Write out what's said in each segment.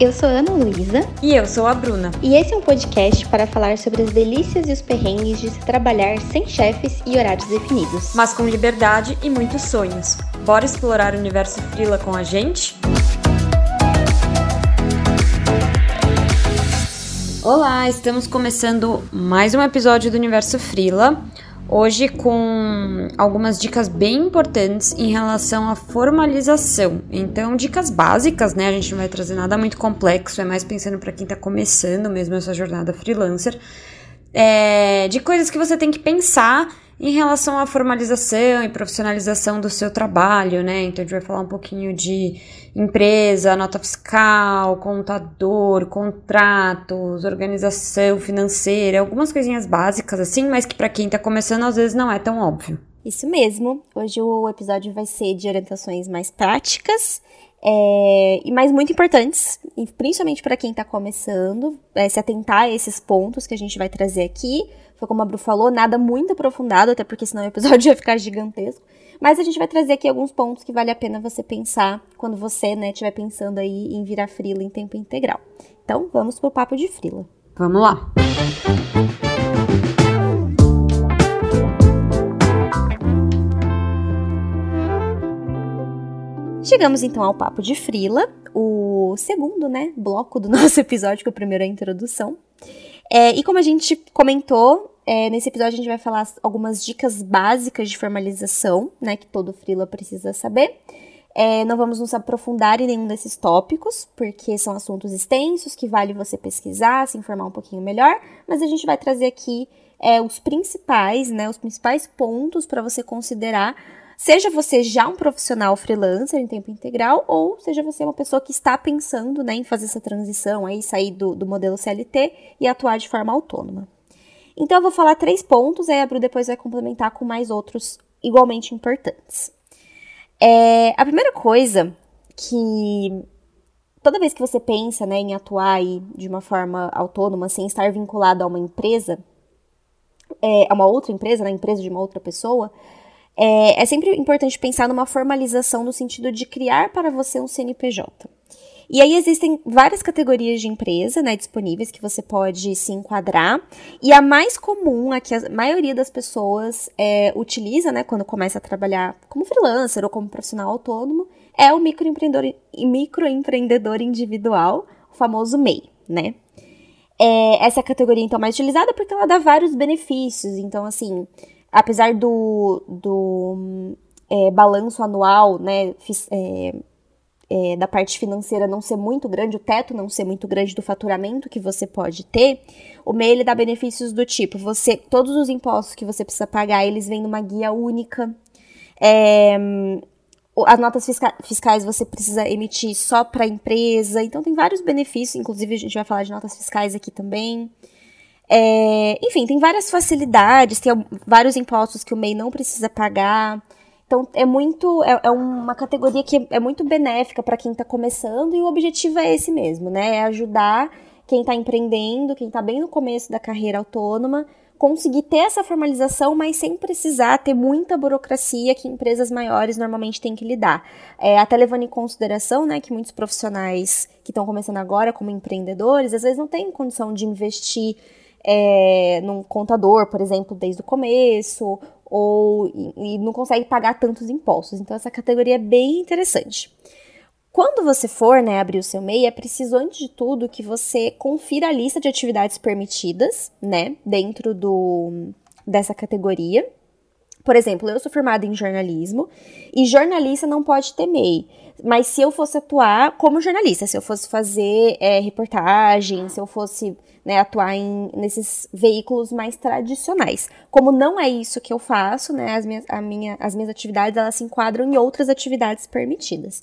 Eu sou Ana Luísa. E eu sou a Bruna. E esse é um podcast para falar sobre as delícias e os perrengues de se trabalhar sem chefes e horários definidos. Mas com liberdade e muitos sonhos. Bora explorar o universo Frila com a gente? Olá, estamos começando mais um episódio do Universo Frila. Hoje com algumas dicas bem importantes em relação à formalização. Então, dicas básicas, né? A gente não vai trazer nada muito complexo, é mais pensando para quem está começando mesmo essa jornada freelancer. É, de coisas que você tem que pensar em relação à formalização e profissionalização do seu trabalho, né? Então a gente vai falar um pouquinho de empresa, nota fiscal, contador, contratos, organização financeira, algumas coisinhas básicas assim, mas que para quem está começando às vezes não é tão óbvio. Isso mesmo. Hoje o episódio vai ser de orientações mais práticas é, e mais muito importantes, principalmente para quem está começando, é, se atentar a esses pontos que a gente vai trazer aqui foi como a Bru falou, nada muito aprofundado, até porque senão o episódio ia ficar gigantesco. Mas a gente vai trazer aqui alguns pontos que vale a pena você pensar quando você, né, estiver pensando aí em virar frila em tempo integral. Então, vamos pro papo de frila. Vamos lá. Chegamos então ao papo de frila, o segundo, né, bloco do nosso episódio, que o primeiro é a introdução. É, e como a gente comentou, é, nesse episódio a gente vai falar algumas dicas básicas de formalização, né, que todo freela precisa saber. É, não vamos nos aprofundar em nenhum desses tópicos, porque são assuntos extensos que vale você pesquisar, se informar um pouquinho melhor, mas a gente vai trazer aqui é, os principais, né, os principais pontos para você considerar Seja você já um profissional freelancer em tempo integral, ou seja você uma pessoa que está pensando né, em fazer essa transição, aí sair do, do modelo CLT e atuar de forma autônoma. Então eu vou falar três pontos, aí a Bru depois vai complementar com mais outros igualmente importantes. É, a primeira coisa que toda vez que você pensa né, em atuar aí de uma forma autônoma, sem estar vinculado a uma empresa, é, a uma outra empresa, na né, empresa de uma outra pessoa, é, é sempre importante pensar numa formalização no sentido de criar para você um CNPJ. E aí existem várias categorias de empresa né, disponíveis que você pode se enquadrar. E a mais comum, a que a maioria das pessoas é, utiliza né, quando começa a trabalhar como freelancer ou como profissional autônomo, é o microempreendedor, microempreendedor individual, o famoso MEI, né? É, essa é a categoria, então, mais utilizada porque ela dá vários benefícios. Então, assim, apesar do, do é, balanço anual, né, é, é, da parte financeira não ser muito grande, o teto não ser muito grande do faturamento que você pode ter, o MEI ele dá benefícios do tipo, você, todos os impostos que você precisa pagar, eles vêm numa guia única. É, as notas fisca fiscais você precisa emitir só para a empresa, então tem vários benefícios, inclusive a gente vai falar de notas fiscais aqui também. É, enfim, tem várias facilidades, tem vários impostos que o MEI não precisa pagar. Então, é muito. É, é uma categoria que é muito benéfica para quem está começando e o objetivo é esse mesmo, né? É ajudar quem está empreendendo, quem está bem no começo da carreira autônoma, conseguir ter essa formalização, mas sem precisar ter muita burocracia que empresas maiores normalmente têm que lidar. É, até levando em consideração né, que muitos profissionais que estão começando agora como empreendedores, às vezes não têm condição de investir é, num contador, por exemplo, desde o começo, ou e, e não consegue pagar tantos impostos. Então essa categoria é bem interessante. Quando você for né, abrir o seu MEI, é preciso, antes de tudo, que você confira a lista de atividades permitidas, né, dentro do, dessa categoria. Por exemplo, eu sou formada em jornalismo e jornalista não pode ter MEI. Mas se eu fosse atuar como jornalista, se eu fosse fazer é, reportagem, se eu fosse né, atuar em, nesses veículos mais tradicionais. Como não é isso que eu faço, né, as, minhas, a minha, as minhas atividades elas se enquadram em outras atividades permitidas.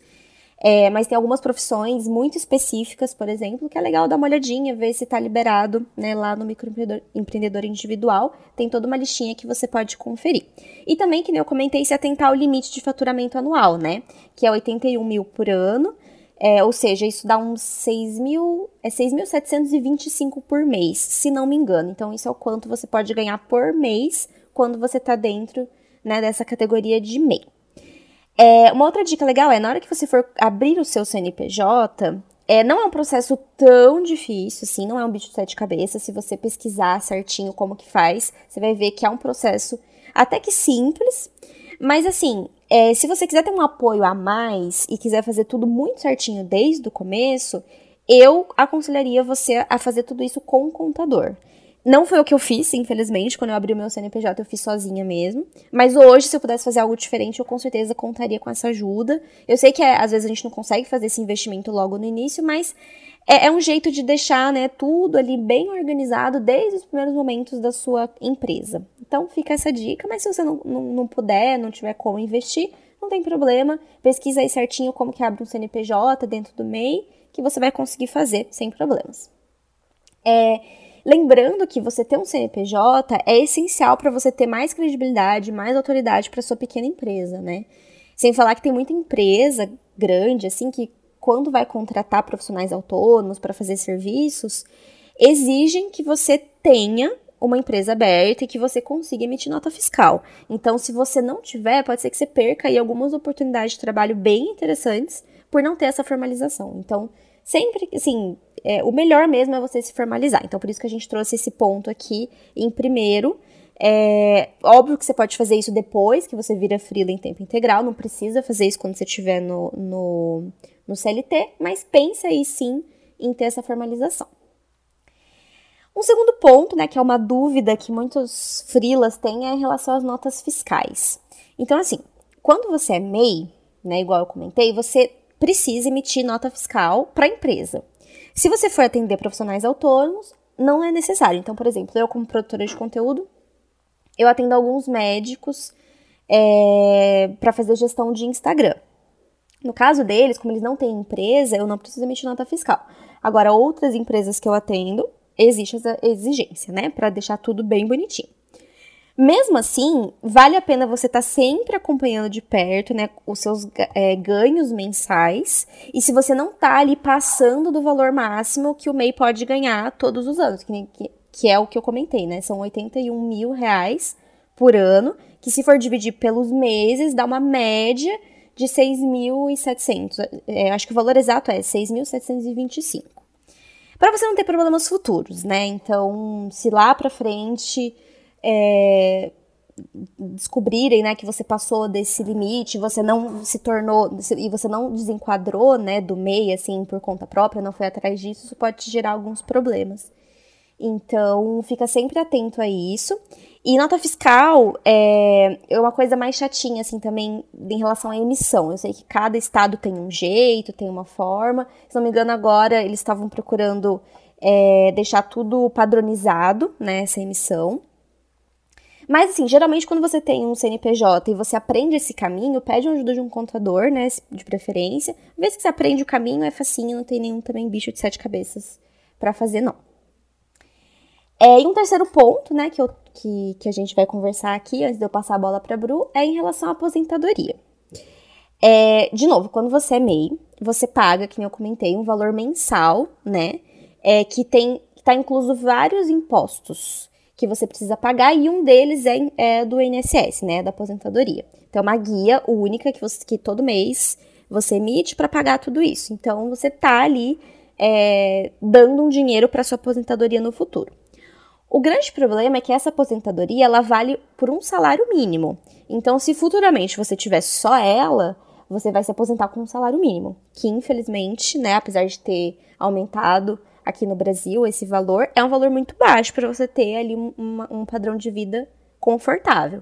É, mas tem algumas profissões muito específicas, por exemplo, que é legal dar uma olhadinha, ver se está liberado né, lá no microempreendedor individual. Tem toda uma listinha que você pode conferir. E também, que eu comentei, se atentar ao limite de faturamento anual, né? Que é 81 mil por ano. É, ou seja, isso dá uns 6 mil, é 6.725 por mês, se não me engano. Então, isso é o quanto você pode ganhar por mês quando você está dentro né, dessa categoria de MEI. É, uma outra dica legal é, na hora que você for abrir o seu CNPJ, É, não é um processo tão difícil, assim, não é um bicho de sete cabeças. Se você pesquisar certinho como que faz, você vai ver que é um processo até que simples. Mas assim, é, se você quiser ter um apoio a mais e quiser fazer tudo muito certinho desde o começo, eu aconselharia você a fazer tudo isso com um contador. Não foi o que eu fiz, infelizmente, quando eu abri o meu CNPJ, eu fiz sozinha mesmo. Mas hoje, se eu pudesse fazer algo diferente, eu com certeza contaria com essa ajuda. Eu sei que é, às vezes a gente não consegue fazer esse investimento logo no início, mas é, é, um jeito de deixar né, tudo ali bem organizado desde os primeiros momentos da sua empresa. Então fica essa dica, mas se você não, não, não puder, não tiver como investir, não tem problema. Pesquisa aí certinho como que abre um CNPJ dentro do MEI, que você vai conseguir fazer sem problemas. É, Lembrando que você ter um CNPJ é essencial para você ter mais credibilidade, mais autoridade para sua pequena empresa, né? Sem falar que tem muita empresa grande, assim, que quando vai contratar profissionais autônomos para fazer serviços, exigem que você tenha uma empresa aberta e que você consiga emitir nota fiscal. Então, se você não tiver, pode ser que você perca aí algumas oportunidades de trabalho bem interessantes por não ter essa formalização. Então, sempre, assim, é, o melhor mesmo é você se formalizar. Então, por isso que a gente trouxe esse ponto aqui em primeiro. É óbvio que você pode fazer isso depois que você vira freela em tempo integral, não precisa fazer isso quando você estiver no, no, no CLT, mas pensa aí sim em ter essa formalização. Um segundo ponto, né, que é uma dúvida que muitos freelas têm é em relação às notas fiscais. Então, assim, quando você é MEI, né, igual eu comentei, você precisa emitir nota fiscal para a empresa. Se você for atender profissionais autônomos, não é necessário. Então, por exemplo, eu como produtora de conteúdo, eu atendo alguns médicos é, para fazer gestão de Instagram. No caso deles, como eles não têm empresa, eu não preciso emitir nota fiscal. Agora, outras empresas que eu atendo, existe essa exigência, né? Para deixar tudo bem bonitinho. Mesmo assim, vale a pena você estar tá sempre acompanhando de perto, né, os seus é, ganhos mensais. E se você não tá ali passando do valor máximo que o MEI pode ganhar todos os anos, que, que, que é o que eu comentei, né? São 81 mil reais por ano, que se for dividir pelos meses, dá uma média de 6.700. É, acho que o valor exato é 6.725. Para você não ter problemas futuros, né? Então, se lá para frente é, descobrirem, né, que você passou desse limite, você não se tornou e você não desenquadrou, né, do MEI assim por conta própria, não foi atrás disso, isso pode te gerar alguns problemas. Então, fica sempre atento a isso. E nota fiscal é, é uma coisa mais chatinha, assim, também em relação à emissão. Eu sei que cada estado tem um jeito, tem uma forma. Se não me engano, agora eles estavam procurando é, deixar tudo padronizado, né, essa emissão. Mas, assim, geralmente quando você tem um CNPJ e você aprende esse caminho, pede ajuda de um contador, né, de preferência. Uma vez que você aprende o caminho, é facinho, não tem nenhum também bicho de sete cabeças para fazer, não. É, e um terceiro ponto, né, que, eu, que, que a gente vai conversar aqui, antes de eu passar a bola para Bru, é em relação à aposentadoria. É, de novo, quando você é MEI, você paga, que eu comentei, um valor mensal, né, é, que tem, está incluso vários impostos que você precisa pagar e um deles é, é do INSS, né, da aposentadoria. Então, é uma guia única que, você, que todo mês você emite para pagar tudo isso. Então, você tá ali é, dando um dinheiro para sua aposentadoria no futuro. O grande problema é que essa aposentadoria ela vale por um salário mínimo. Então, se futuramente você tiver só ela, você vai se aposentar com um salário mínimo, que infelizmente, né, apesar de ter aumentado aqui no Brasil, esse valor é um valor muito baixo para você ter ali um, um padrão de vida confortável.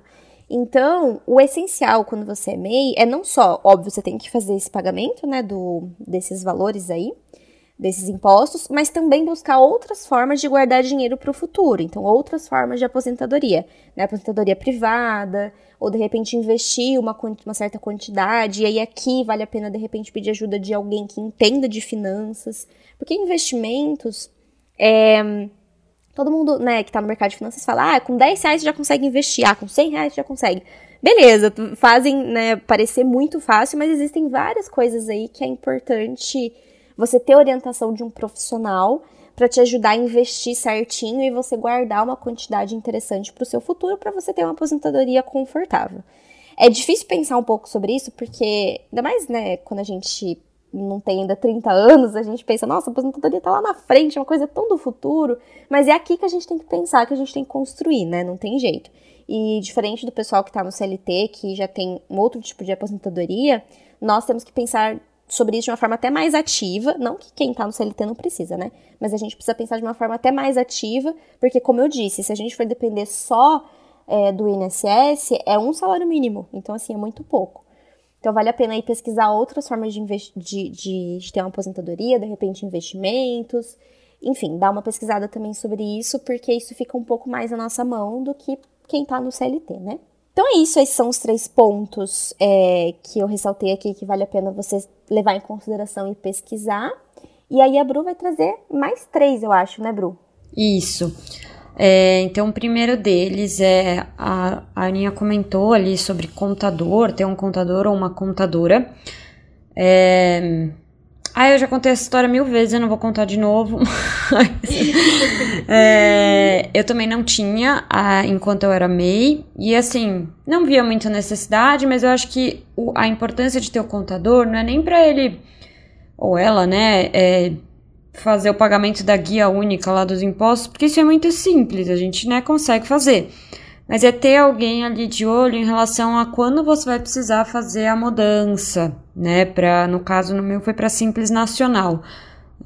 Então, o essencial quando você é MEI é não só, óbvio, você tem que fazer esse pagamento, né, do, desses valores aí, desses impostos, mas também buscar outras formas de guardar dinheiro para o futuro. Então, outras formas de aposentadoria, né, aposentadoria privada, ou de repente investir uma, uma certa quantidade, e aí aqui vale a pena de repente pedir ajuda de alguém que entenda de finanças, porque investimentos, é, todo mundo né, que está no mercado de finanças fala, ah, com 10 reais você já consegue investir, ah, com 100 reais você já consegue. Beleza, fazem né, parecer muito fácil, mas existem várias coisas aí que é importante você ter orientação de um profissional para te ajudar a investir certinho e você guardar uma quantidade interessante para o seu futuro para você ter uma aposentadoria confortável. É difícil pensar um pouco sobre isso porque, ainda mais, né, quando a gente não tem ainda 30 anos, a gente pensa, nossa, a aposentadoria tá lá na frente, é uma coisa tão do futuro. Mas é aqui que a gente tem que pensar, que a gente tem que construir, né? Não tem jeito. E diferente do pessoal que tá no CLT, que já tem um outro tipo de aposentadoria, nós temos que pensar sobre isso de uma forma até mais ativa. Não que quem tá no CLT não precisa, né? Mas a gente precisa pensar de uma forma até mais ativa, porque, como eu disse, se a gente for depender só é, do INSS, é um salário mínimo. Então, assim, é muito pouco. Então, vale a pena aí pesquisar outras formas de, de, de, de ter uma aposentadoria, de repente, investimentos. Enfim, dar uma pesquisada também sobre isso, porque isso fica um pouco mais na nossa mão do que quem tá no CLT, né? Então é isso, esses são os três pontos é, que eu ressaltei aqui que vale a pena você levar em consideração e pesquisar. E aí a Bru vai trazer mais três, eu acho, né, Bru? Isso. É, então, o primeiro deles é a, a Aninha comentou ali sobre contador, ter um contador ou uma contadora. É, ah, eu já contei essa história mil vezes, eu não vou contar de novo. é, eu também não tinha a, enquanto eu era MEI. E assim, não via muita necessidade, mas eu acho que o, a importância de ter o contador não é nem para ele ou ela, né, é, fazer o pagamento da guia única lá dos impostos, porque isso é muito simples, a gente né, consegue fazer. Mas é ter alguém ali de olho em relação a quando você vai precisar fazer a mudança, né? Pra, no caso, no meu foi para Simples Nacional.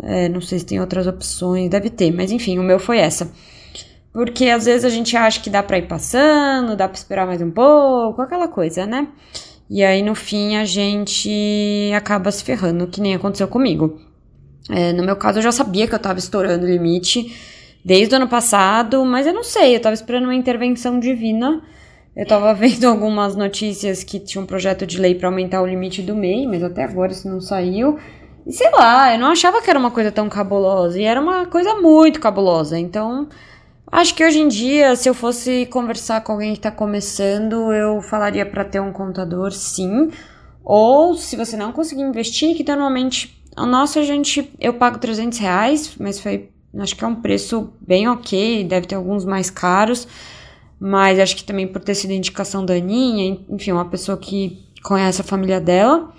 É, não sei se tem outras opções, deve ter, mas enfim, o meu foi essa. Porque às vezes a gente acha que dá para ir passando, dá para esperar mais um pouco, aquela coisa, né? E aí no fim a gente acaba se ferrando, que nem aconteceu comigo. É, no meu caso eu já sabia que eu tava estourando o limite desde o ano passado, mas eu não sei, eu tava esperando uma intervenção divina. Eu tava vendo algumas notícias que tinha um projeto de lei para aumentar o limite do MEI, mas até agora isso não saiu. E sei lá, eu não achava que era uma coisa tão cabulosa, e era uma coisa muito cabulosa. Então, acho que hoje em dia, se eu fosse conversar com alguém que tá começando, eu falaria para ter um contador, sim. Ou se você não conseguir investir, que normalmente o nosso a gente eu pago 300 reais, mas foi Acho que é um preço bem ok, deve ter alguns mais caros, mas acho que também por ter sido indicação da Aninha, enfim, uma pessoa que conhece a família dela.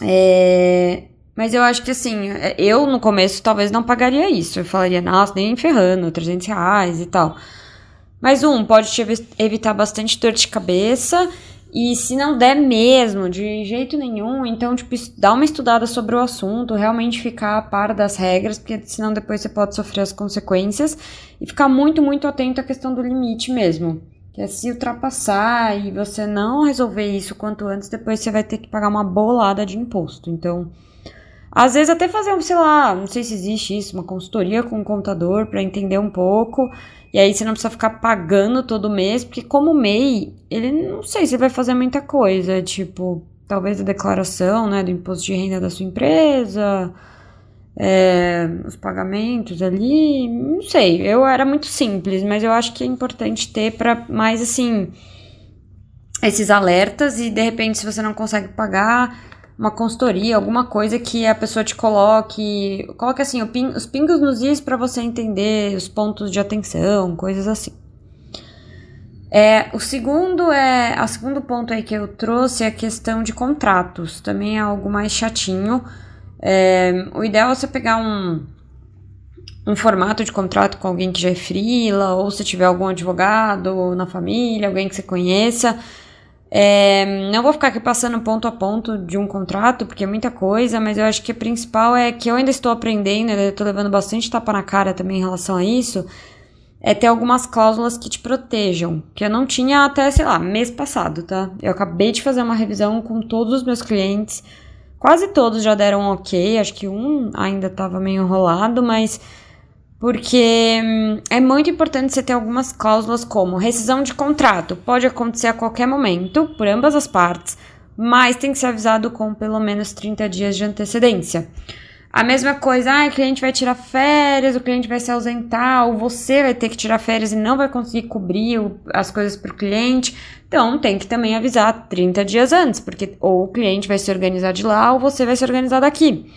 É, mas eu acho que assim, eu no começo talvez não pagaria isso. Eu falaria, nossa, nem ferrando, 300 reais e tal. Mas um, pode te evitar bastante dor de cabeça e se não der mesmo, de jeito nenhum, então, tipo, dá uma estudada sobre o assunto, realmente ficar a par das regras, porque senão depois você pode sofrer as consequências. E ficar muito, muito atento à questão do limite mesmo. Que é se ultrapassar e você não resolver isso quanto antes, depois você vai ter que pagar uma bolada de imposto. Então, às vezes até fazer, sei lá, não sei se existe isso, uma consultoria com um contador para entender um pouco e aí você não precisa ficar pagando todo mês, porque como MEI, ele não sei se vai fazer muita coisa, tipo, talvez a declaração, né, do imposto de renda da sua empresa, é, os pagamentos ali, não sei, eu era muito simples, mas eu acho que é importante ter para mais assim esses alertas e de repente se você não consegue pagar, uma consultoria, alguma coisa que a pessoa te coloque, coloque assim, os pingos nos is para você entender os pontos de atenção, coisas assim. É, o segundo é, o segundo ponto aí que eu trouxe é a questão de contratos, também é algo mais chatinho. É, o ideal é você pegar um, um formato de contrato com alguém que já é frila, ou se tiver algum advogado na família, alguém que você conheça, é, não vou ficar aqui passando ponto a ponto de um contrato, porque é muita coisa, mas eu acho que o principal é que eu ainda estou aprendendo, eu estou levando bastante tapa na cara também em relação a isso, é ter algumas cláusulas que te protejam, que eu não tinha até, sei lá, mês passado, tá? Eu acabei de fazer uma revisão com todos os meus clientes, quase todos já deram ok, acho que um ainda estava meio enrolado, mas porque hum, é muito importante você ter algumas cláusulas como rescisão de contrato, pode acontecer a qualquer momento, por ambas as partes, mas tem que ser avisado com pelo menos 30 dias de antecedência. A mesma coisa, ah, o cliente vai tirar férias, o cliente vai se ausentar, ou você vai ter que tirar férias e não vai conseguir cobrir as coisas para o cliente. Então, tem que também avisar 30 dias antes, porque ou o cliente vai se organizar de lá ou você vai se organizar daqui.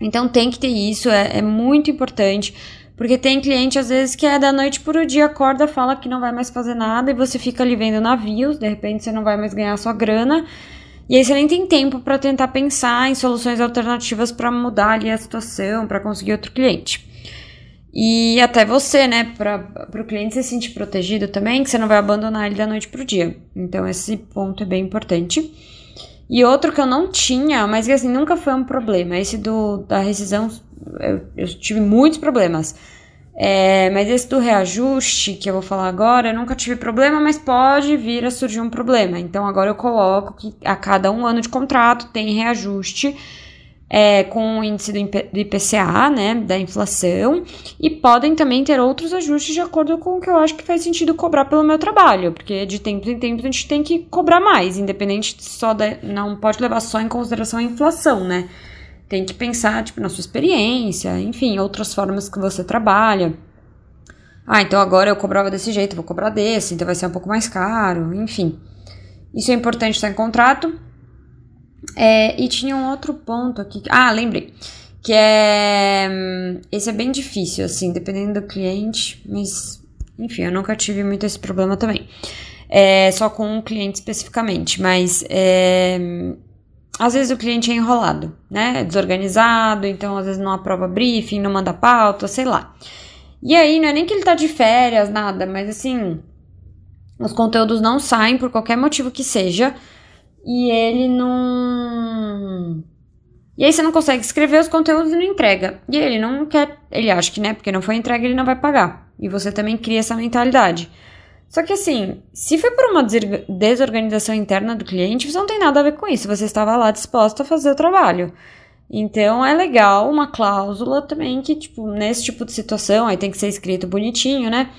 Então tem que ter isso, é, é muito importante. Porque tem cliente, às vezes, que é da noite para o dia, acorda, fala que não vai mais fazer nada e você fica ali vendo navios, de repente você não vai mais ganhar sua grana. E aí você nem tem tempo para tentar pensar em soluções alternativas para mudar ali a situação, para conseguir outro cliente. E até você, né, para o cliente se sentir protegido também, que você não vai abandonar ele da noite para o dia. Então esse ponto é bem importante. E outro que eu não tinha, mas que assim nunca foi um problema, esse do da rescisão, eu, eu tive muitos problemas. É, mas esse do reajuste que eu vou falar agora, eu nunca tive problema, mas pode vir a surgir um problema. Então agora eu coloco que a cada um ano de contrato tem reajuste é, com o índice do IPCA, né, da inflação, e podem também ter outros ajustes de acordo com o que eu acho que faz sentido cobrar pelo meu trabalho, porque de tempo em tempo a gente tem que cobrar mais, independente só da, não pode levar só em consideração a inflação, né? tem que pensar, tipo, na sua experiência, enfim, outras formas que você trabalha. Ah, então agora eu cobrava desse jeito, vou cobrar desse, então vai ser um pouco mais caro, enfim. Isso é importante estar em contrato. É, e tinha um outro ponto aqui. Ah, lembrei. Que é. Esse é bem difícil, assim, dependendo do cliente, mas. Enfim, eu nunca tive muito esse problema também. É, só com um cliente especificamente, mas é, às vezes o cliente é enrolado, né? É desorganizado, então às vezes não aprova briefing, não manda pauta, sei lá. E aí não é nem que ele tá de férias, nada, mas assim, os conteúdos não saem por qualquer motivo que seja, e ele não. E aí você não consegue escrever os conteúdos e não entrega. E ele não quer, ele acha que, né, porque não foi entregue, ele não vai pagar. E você também cria essa mentalidade. Só que assim, se foi por uma desorganização interna do cliente, você não tem nada a ver com isso. Você estava lá disposto a fazer o trabalho. Então é legal uma cláusula também que, tipo, nesse tipo de situação, aí tem que ser escrito bonitinho, né?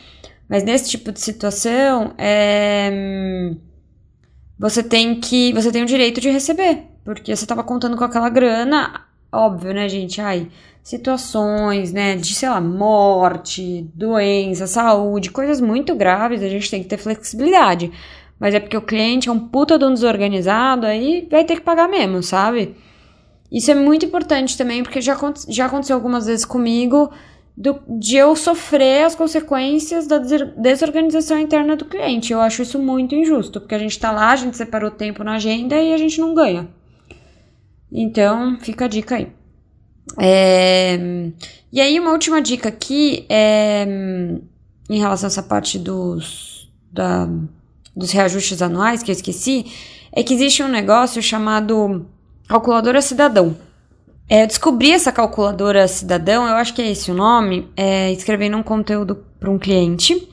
Mas nesse tipo de situação, é... você tem que. Você tem o direito de receber. Porque você estava contando com aquela grana, óbvio, né, gente? Ai, situações, né, de, sei lá, morte, doença, saúde, coisas muito graves, a gente tem que ter flexibilidade. Mas é porque o cliente é um puta de um desorganizado, aí vai ter que pagar mesmo, sabe? Isso é muito importante também, porque já, já aconteceu algumas vezes comigo do, de eu sofrer as consequências da desorganização interna do cliente. Eu acho isso muito injusto, porque a gente tá lá, a gente separou tempo na agenda e a gente não ganha. Então, fica a dica aí. É, e aí, uma última dica aqui é em relação a essa parte dos, da, dos reajustes anuais que eu esqueci, é que existe um negócio chamado calculadora cidadão. É, eu descobri essa calculadora cidadão, eu acho que é esse o nome, é, escrevendo um conteúdo para um cliente.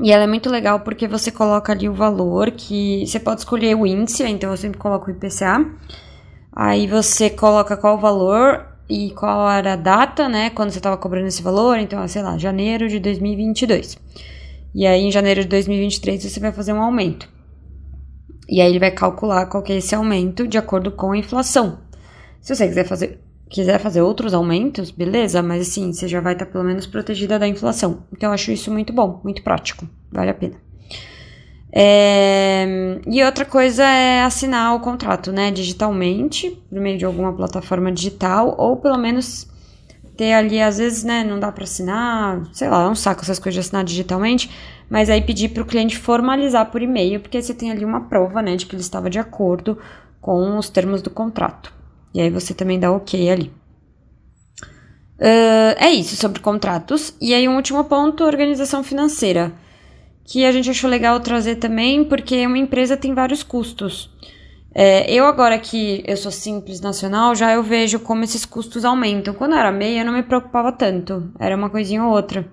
E ela é muito legal porque você coloca ali o valor que. Você pode escolher o índice, então eu sempre coloco o IPCA. Aí você coloca qual o valor e qual era a data, né, quando você estava cobrando esse valor, então, sei lá, janeiro de 2022. E aí, em janeiro de 2023, você vai fazer um aumento. E aí, ele vai calcular qual que é esse aumento de acordo com a inflação. Se você quiser fazer, quiser fazer outros aumentos, beleza, mas assim, você já vai estar pelo menos protegida da inflação. Então, eu acho isso muito bom, muito prático, vale a pena. É, e outra coisa é assinar o contrato, né, digitalmente, por meio de alguma plataforma digital, ou pelo menos ter ali, às vezes, né, não dá para assinar, sei lá, é um saco essas coisas de assinar digitalmente, mas aí pedir para o cliente formalizar por e-mail, porque você tem ali uma prova, né, de que ele estava de acordo com os termos do contrato. E aí você também dá ok ali. Uh, é isso sobre contratos. E aí, um último ponto: organização financeira que a gente achou legal trazer também, porque uma empresa tem vários custos. É, eu agora que eu sou simples nacional, já eu vejo como esses custos aumentam. Quando eu era meia, eu não me preocupava tanto, era uma coisinha ou outra.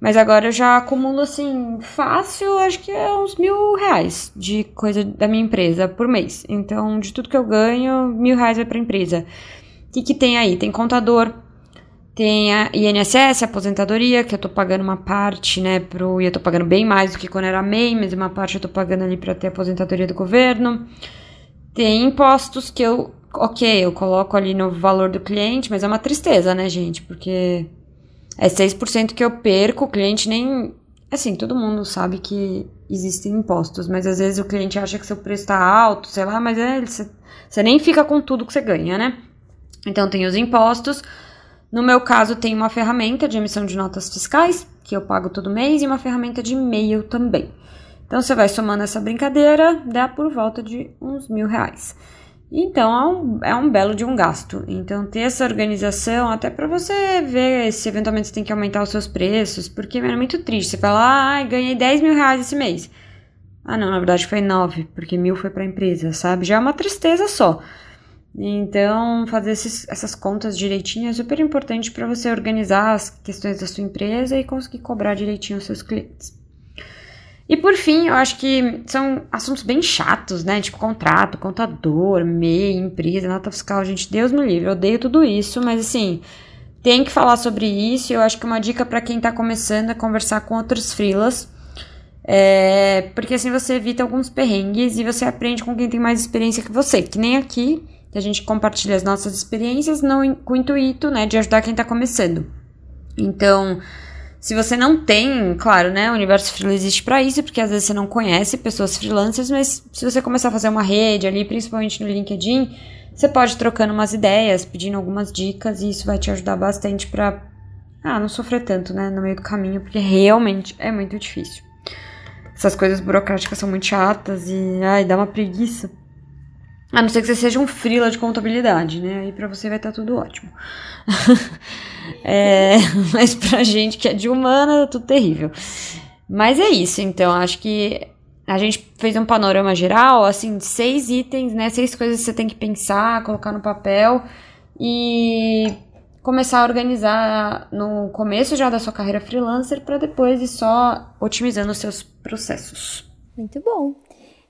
Mas agora eu já acumulo assim, fácil, acho que é uns mil reais de coisa da minha empresa por mês. Então, de tudo que eu ganho, mil reais vai pra empresa. O que, que tem aí? Tem contador, tem a INSS, aposentadoria, que eu tô pagando uma parte, né, pro. E eu tô pagando bem mais do que quando era MEI, mas uma parte eu tô pagando ali pra ter aposentadoria do governo. Tem impostos que eu. Ok, eu coloco ali no valor do cliente, mas é uma tristeza, né, gente? Porque é 6% que eu perco, o cliente nem. Assim, todo mundo sabe que existem impostos, mas às vezes o cliente acha que seu preço tá alto, sei lá, mas é, você nem fica com tudo que você ganha, né? Então tem os impostos. No meu caso, tem uma ferramenta de emissão de notas fiscais, que eu pago todo mês, e uma ferramenta de e-mail também. Então você vai somando essa brincadeira, dá por volta de uns mil reais. Então é um, é um belo de um gasto. Então ter essa organização, até para você ver se eventualmente você tem que aumentar os seus preços, porque é muito triste. Você fala, ah, ganhei 10 mil reais esse mês. Ah, não, na verdade foi 9, porque mil foi para a empresa, sabe? Já é uma tristeza só. Então, fazer esses, essas contas direitinho é super importante para você organizar as questões da sua empresa e conseguir cobrar direitinho os seus clientes. E por fim, eu acho que são assuntos bem chatos, né? Tipo contrato, contador, MEI, empresa, nota fiscal. Gente, Deus me livre, eu odeio tudo isso, mas assim, tem que falar sobre isso. Eu acho que uma dica para quem tá começando é conversar com outros freelas. É, porque assim você evita alguns perrengues e você aprende com quem tem mais experiência que você. Que nem aqui, que a gente compartilha as nossas experiências não, com o intuito, né, de ajudar quem tá começando. Então, se você não tem, claro, né, o universo freelance existe para isso, porque às vezes você não conhece pessoas freelancers, mas se você começar a fazer uma rede ali, principalmente no LinkedIn, você pode trocando umas ideias, pedindo algumas dicas e isso vai te ajudar bastante para ah, não sofrer tanto, né, no meio do caminho, porque realmente é muito difícil. Essas coisas burocráticas são muito chatas e ai, dá uma preguiça. A não ser que você seja um freela de contabilidade, né? Aí pra você vai estar tá tudo ótimo. é, mas pra gente que é de humana, é tudo terrível. Mas é isso, então, acho que a gente fez um panorama geral, assim, seis itens, né? Seis coisas que você tem que pensar, colocar no papel e começar a organizar no começo já da sua carreira freelancer para depois ir só otimizando os seus processos. Muito bom.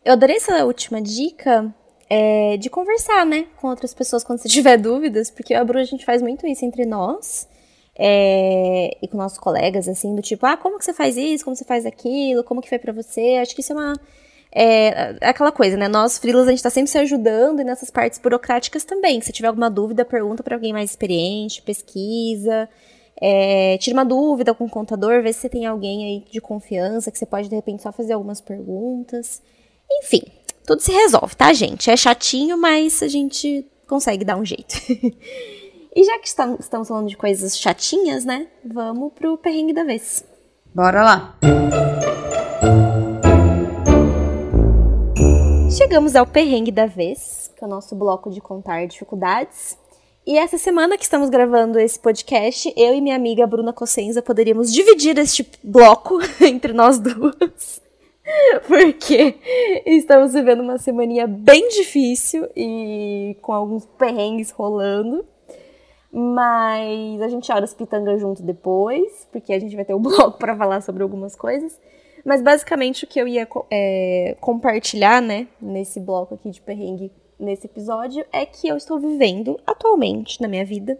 Eu adorei essa última dica, é, de conversar, né, com outras pessoas quando você tiver dúvidas, porque a Bruna a gente faz muito isso entre nós é, e com nossos colegas, assim, do tipo, ah, como que você faz isso, como você faz aquilo, como que foi para você? Acho que isso é uma é, é, aquela coisa, né? Nós, freelas, a gente tá sempre se ajudando e nessas partes burocráticas também. Se tiver alguma dúvida, pergunta para alguém mais experiente, pesquisa. É, tira uma dúvida com o contador, vê se você tem alguém aí de confiança, que você pode, de repente, só fazer algumas perguntas. Enfim, tudo se resolve, tá, gente? É chatinho, mas a gente consegue dar um jeito. e já que estamos falando de coisas chatinhas, né? Vamos pro perrengue da vez. Bora lá! Chegamos ao perrengue da vez, que é o nosso bloco de contar dificuldades. E essa semana que estamos gravando esse podcast, eu e minha amiga Bruna Cossenza poderíamos dividir este bloco entre nós duas. Porque estamos vivendo uma semaninha bem difícil e com alguns perrengues rolando. Mas a gente olha os pitangas junto depois, porque a gente vai ter um bloco para falar sobre algumas coisas. Mas basicamente o que eu ia é, compartilhar, né, nesse bloco aqui de perrengue, nesse episódio, é que eu estou vivendo atualmente na minha vida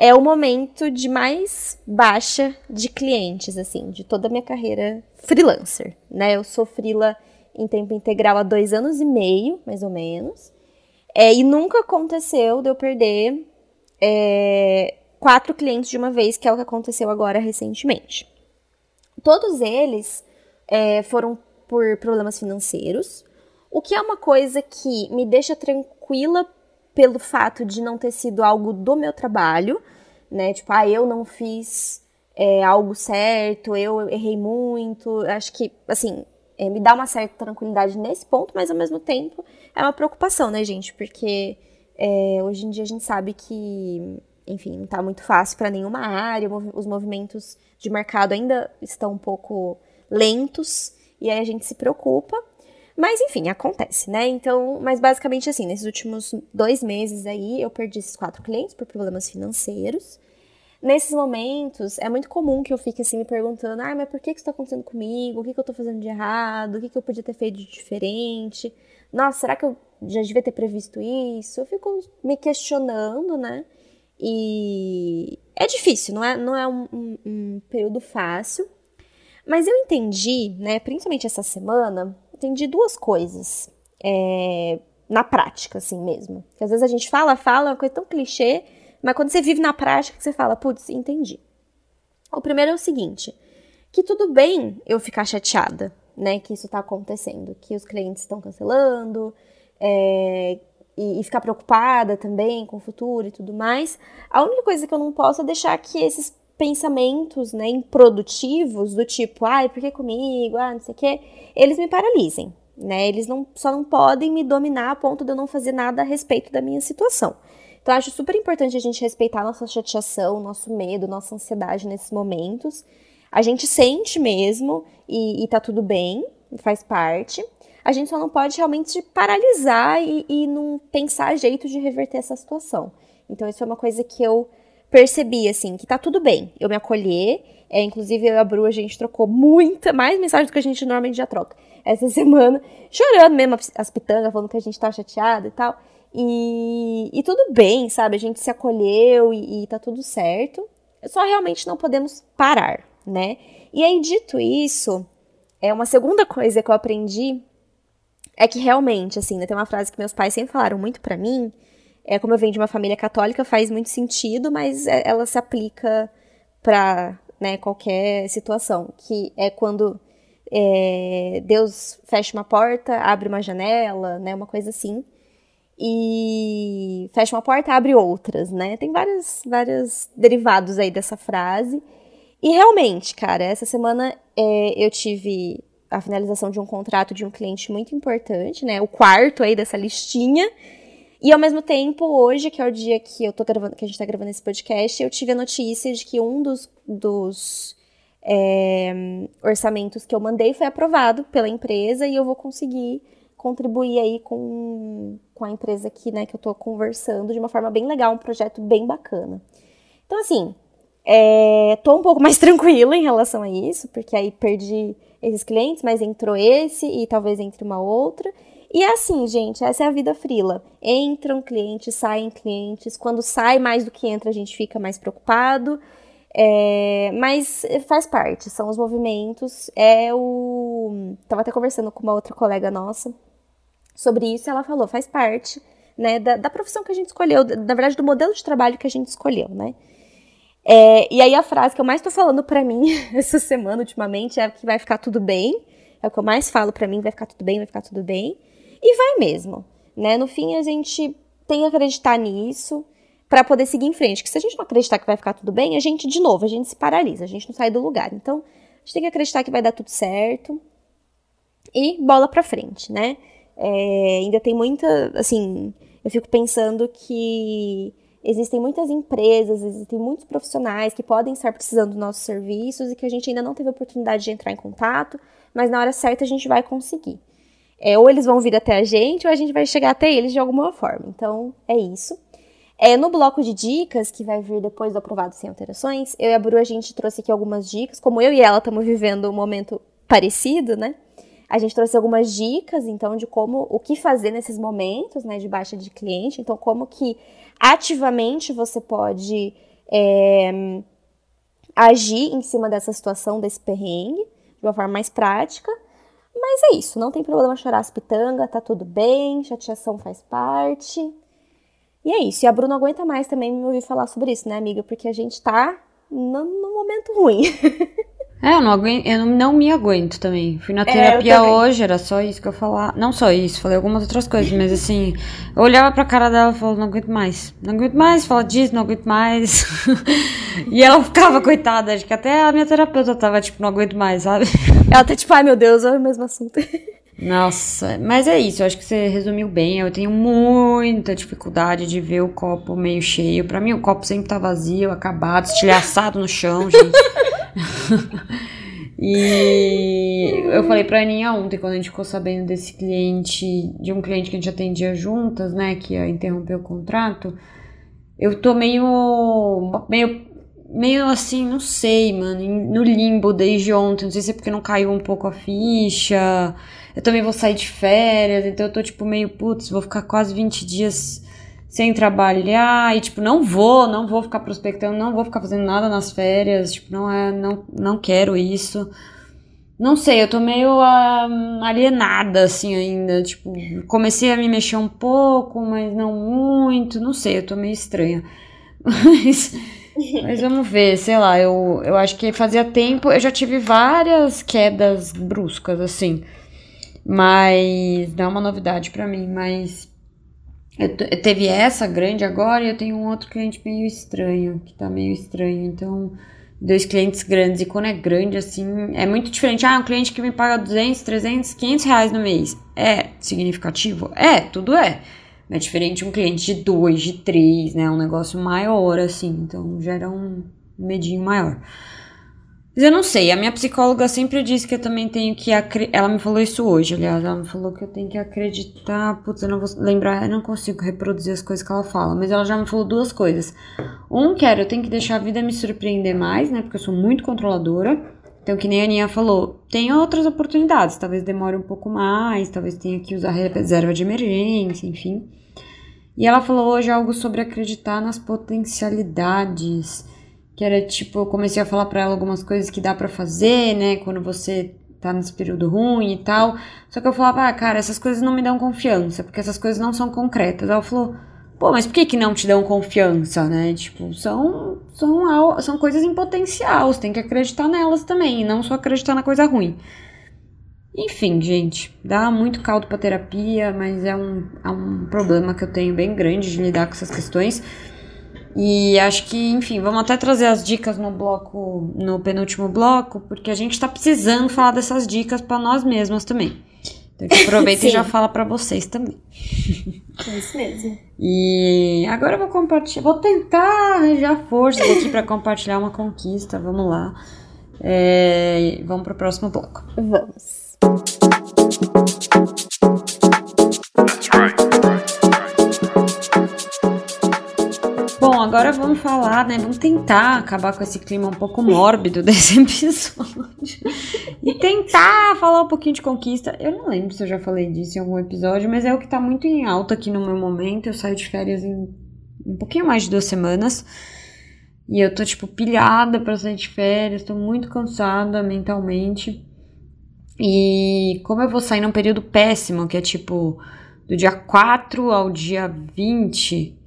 é o momento de mais baixa de clientes, assim, de toda a minha carreira freelancer, né? Eu sou freela em tempo integral há dois anos e meio, mais ou menos. É, e nunca aconteceu de eu perder é, quatro clientes de uma vez, que é o que aconteceu agora recentemente. Todos eles é, foram por problemas financeiros, o que é uma coisa que me deixa tranquila pelo fato de não ter sido algo do meu trabalho, né? Tipo, ah, eu não fiz é, algo certo, eu errei muito. Acho que, assim, é, me dá uma certa tranquilidade nesse ponto, mas ao mesmo tempo é uma preocupação, né, gente? Porque é, hoje em dia a gente sabe que, enfim, não tá muito fácil para nenhuma área, os movimentos de mercado ainda estão um pouco lentos, e aí a gente se preocupa. Mas enfim, acontece, né? Então, mas basicamente assim, nesses últimos dois meses aí, eu perdi esses quatro clientes por problemas financeiros. Nesses momentos, é muito comum que eu fique assim me perguntando: ah, mas por que, que isso tá acontecendo comigo? O que, que eu tô fazendo de errado? O que, que eu podia ter feito de diferente? Nossa, será que eu já devia ter previsto isso? Eu fico me questionando, né? E é difícil, não é, não é um, um, um período fácil. Mas eu entendi, né, principalmente essa semana, entendi duas coisas é, na prática, assim mesmo. Que às vezes a gente fala, fala, é uma coisa tão clichê, mas quando você vive na prática, você fala, putz, entendi. O primeiro é o seguinte, que tudo bem eu ficar chateada, né, que isso tá acontecendo, que os clientes estão cancelando, é, e, e, ficar preocupada também com o futuro e tudo mais. A única coisa que eu não posso é deixar que esses pensamentos, né, improdutivos, do tipo, ai, por que comigo? Ah, não sei o quê, eles me paralisem, né? Eles não, só não podem me dominar a ponto de eu não fazer nada a respeito da minha situação. Então, acho super importante a gente respeitar nossa chateação, nosso medo, nossa ansiedade nesses momentos. A gente sente mesmo e, e tá tudo bem, faz parte. A gente só não pode realmente paralisar e, e não pensar jeito de reverter essa situação. Então, isso é uma coisa que eu percebi, assim, que tá tudo bem eu me acolher. É, inclusive, eu e a Bru, a gente trocou muita, mais mensagem do que a gente normalmente já troca. Essa semana, chorando mesmo as pitangas, falando que a gente tá chateado e tal. E, e tudo bem, sabe? A gente se acolheu e, e tá tudo certo. Só realmente não podemos parar, né? E aí, dito isso, é uma segunda coisa que eu aprendi é que realmente, assim, né, tem uma frase que meus pais sempre falaram muito para mim, é como eu venho de uma família católica, faz muito sentido, mas é, ela se aplica para né, qualquer situação, que é quando é, Deus fecha uma porta, abre uma janela, né, uma coisa assim, e fecha uma porta, abre outras, né? Tem vários, vários derivados aí dessa frase. E realmente, cara, essa semana é, eu tive a finalização de um contrato de um cliente muito importante, né? O quarto aí dessa listinha. E ao mesmo tempo, hoje, que é o dia que eu tô gravando, que a gente tá gravando esse podcast, eu tive a notícia de que um dos, dos é, orçamentos que eu mandei foi aprovado pela empresa e eu vou conseguir contribuir aí com, com a empresa aqui, né, que eu tô conversando de uma forma bem legal, um projeto bem bacana. Então, assim, é, tô um pouco mais tranquila em relação a isso, porque aí perdi esses clientes, mas entrou esse e talvez entre uma outra. E é assim, gente, essa é a vida frila. Entram clientes, saem clientes. Quando sai mais do que entra, a gente fica mais preocupado. É, mas faz parte, são os movimentos. É o. Tava até conversando com uma outra colega nossa sobre isso, ela falou, faz parte, né, da, da profissão que a gente escolheu, na verdade, do modelo de trabalho que a gente escolheu, né? É, e aí a frase que eu mais tô falando para mim essa semana, ultimamente, é que vai ficar tudo bem. É o que eu mais falo para mim, vai ficar tudo bem, vai ficar tudo bem. E vai mesmo, né? No fim, a gente tem que acreditar nisso para poder seguir em frente. Que se a gente não acreditar que vai ficar tudo bem, a gente, de novo, a gente se paralisa, a gente não sai do lugar. Então, a gente tem que acreditar que vai dar tudo certo e bola pra frente, né? É, ainda tem muita, assim, eu fico pensando que existem muitas empresas, existem muitos profissionais que podem estar precisando dos nossos serviços e que a gente ainda não teve oportunidade de entrar em contato, mas na hora certa a gente vai conseguir. É, ou eles vão vir até a gente, ou a gente vai chegar até eles de alguma forma. Então, é isso. É, no bloco de dicas, que vai vir depois do aprovado sem alterações, eu e a Bru, a gente trouxe aqui algumas dicas. Como eu e ela estamos vivendo um momento parecido, né? A gente trouxe algumas dicas, então, de como, o que fazer nesses momentos, né, de baixa de cliente. Então, como que ativamente você pode é, agir em cima dessa situação, desse perrengue, de uma forma mais prática. Mas é isso, não tem problema chorar as pitangas, tá tudo bem, chateação faz parte. E é isso. E a Bruna aguenta mais também me ouvir falar sobre isso, né, amiga? Porque a gente tá num momento ruim. É, eu não, aguento, eu não me aguento também. Fui na é, terapia é, hoje, era só isso que eu falava. Não só isso, falei algumas outras coisas, mas assim, eu olhava pra cara dela e falava, não aguento mais. Não aguento mais, fala disso, não aguento mais. e ela ficava, coitada, acho que até a minha terapeuta tava, tipo, não aguento mais, sabe? Ela tá tipo, ai meu Deus, é o mesmo assunto. Nossa, mas é isso, eu acho que você resumiu bem. Eu tenho muita dificuldade de ver o copo meio cheio. Para mim, o copo sempre tá vazio, acabado, estilhaçado no chão, gente. e eu falei pra Aninha ontem, quando a gente ficou sabendo desse cliente, de um cliente que a gente atendia juntas, né, que ia interromper o contrato. Eu tô meio. meio. meio assim, não sei, mano, no limbo desde ontem. Não sei se é porque não caiu um pouco a ficha. Eu também vou sair de férias, então eu tô tipo meio, putz, vou ficar quase 20 dias sem trabalhar e tipo não vou, não vou ficar prospectando, não vou ficar fazendo nada nas férias, tipo não é, não, não quero isso. Não sei, eu tô meio uh, alienada assim ainda, tipo, comecei a me mexer um pouco, mas não muito, não sei, eu tô meio estranha. Mas, mas vamos ver, sei lá, eu, eu acho que fazia tempo, eu já tive várias quedas bruscas assim. Mas não é uma novidade para mim, mas eu, teve essa grande agora e eu tenho um outro cliente meio estranho, que tá meio estranho. Então, dois clientes grandes. E quando é grande, assim, é muito diferente. Ah, um cliente que me paga 200, 300, 500 reais no mês. É significativo? É, tudo é. É diferente um cliente de dois, de três, né? Um negócio maior, assim. Então gera um medinho maior. Mas eu não sei, a minha psicóloga sempre disse que eu também tenho que acreditar. Ela me falou isso hoje, aliás, ela me falou que eu tenho que acreditar. Putz, eu não vou lembrar, eu não consigo reproduzir as coisas que ela fala, mas ela já me falou duas coisas. Um, que era, eu tenho que deixar a vida me surpreender mais, né? Porque eu sou muito controladora. Então, que nem a Aninha falou, tem outras oportunidades, talvez demore um pouco mais, talvez tenha que usar reserva de emergência, enfim. E ela falou hoje algo sobre acreditar nas potencialidades que era tipo, eu comecei a falar para ela algumas coisas que dá para fazer, né, quando você tá nesse período ruim e tal. Só que eu falava, ah, cara, essas coisas não me dão confiança, porque essas coisas não são concretas. Ela falou, pô, mas por que que não te dão confiança, né? Tipo, são, são, são coisas em potencial, você tem que acreditar nelas também, e não só acreditar na coisa ruim. Enfim, gente, dá muito caldo pra terapia, mas é um, é um problema que eu tenho bem grande de lidar com essas questões. E acho que, enfim, vamos até trazer as dicas no bloco, no penúltimo bloco, porque a gente está precisando falar dessas dicas para nós mesmas também. Então a gente aproveita e já fala para vocês também. É isso mesmo. E agora eu vou compartilhar, vou tentar arranjar forças aqui para compartilhar uma conquista. Vamos lá. É, vamos para o próximo bloco. Vamos. Agora vamos falar, né? Vamos tentar acabar com esse clima um pouco mórbido desse episódio. e tentar falar um pouquinho de conquista. Eu não lembro se eu já falei disso em algum episódio, mas é o que tá muito em alta aqui no meu momento. Eu saio de férias em um pouquinho mais de duas semanas. E eu tô, tipo, pilhada pra sair de férias, tô muito cansada mentalmente. E como eu vou sair num período péssimo, que é tipo do dia 4 ao dia 20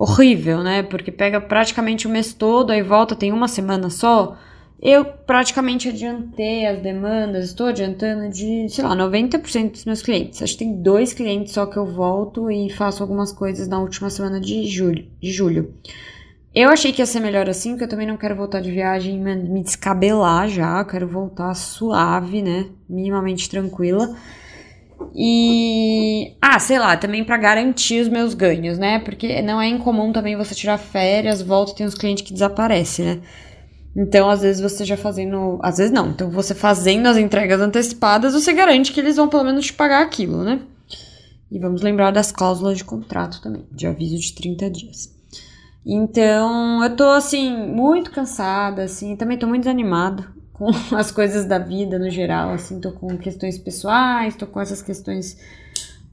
horrível, né? Porque pega praticamente o mês todo, aí volta, tem uma semana só. Eu praticamente adiantei as demandas, estou adiantando de, sei lá, 90% dos meus clientes. Acho que tem dois clientes só que eu volto e faço algumas coisas na última semana de julho. De julho. Eu achei que ia ser melhor assim, porque eu também não quero voltar de viagem me descabelar já. quero voltar suave, né? Minimamente tranquila. E. Ah, sei lá, também para garantir os meus ganhos, né? Porque não é incomum também você tirar férias, volta e tem uns clientes que desaparecem, né? Então, às vezes você já fazendo. Às vezes não. Então, você fazendo as entregas antecipadas, você garante que eles vão pelo menos te pagar aquilo, né? E vamos lembrar das cláusulas de contrato também, de aviso de 30 dias. Então, eu tô assim, muito cansada, assim, também tô muito desanimada com as coisas da vida no geral, assim, tô com questões pessoais, tô com essas questões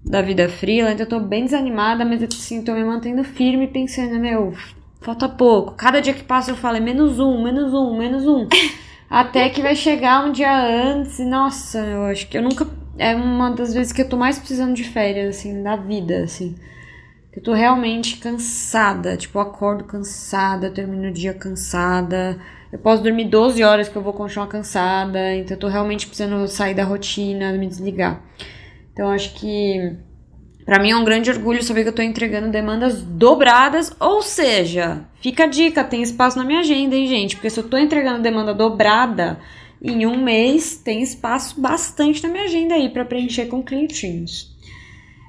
da vida fria, então eu tô bem desanimada, mas assim, tô me mantendo firme pensando, meu, falta pouco. Cada dia que passa eu falo, é menos um, menos um, menos um. Até que vai chegar um dia antes, e nossa, eu acho que eu nunca. É uma das vezes que eu tô mais precisando de férias, assim, da vida, assim. Eu tô realmente cansada, tipo, eu acordo cansada, termino o dia cansada. Eu posso dormir 12 horas que eu vou continuar cansada, então eu tô realmente precisando sair da rotina, me desligar. Então acho que para mim é um grande orgulho saber que eu tô entregando demandas dobradas, ou seja, fica a dica, tem espaço na minha agenda, hein, gente? Porque se eu tô entregando demanda dobrada em um mês, tem espaço bastante na minha agenda aí para preencher com clientinhos.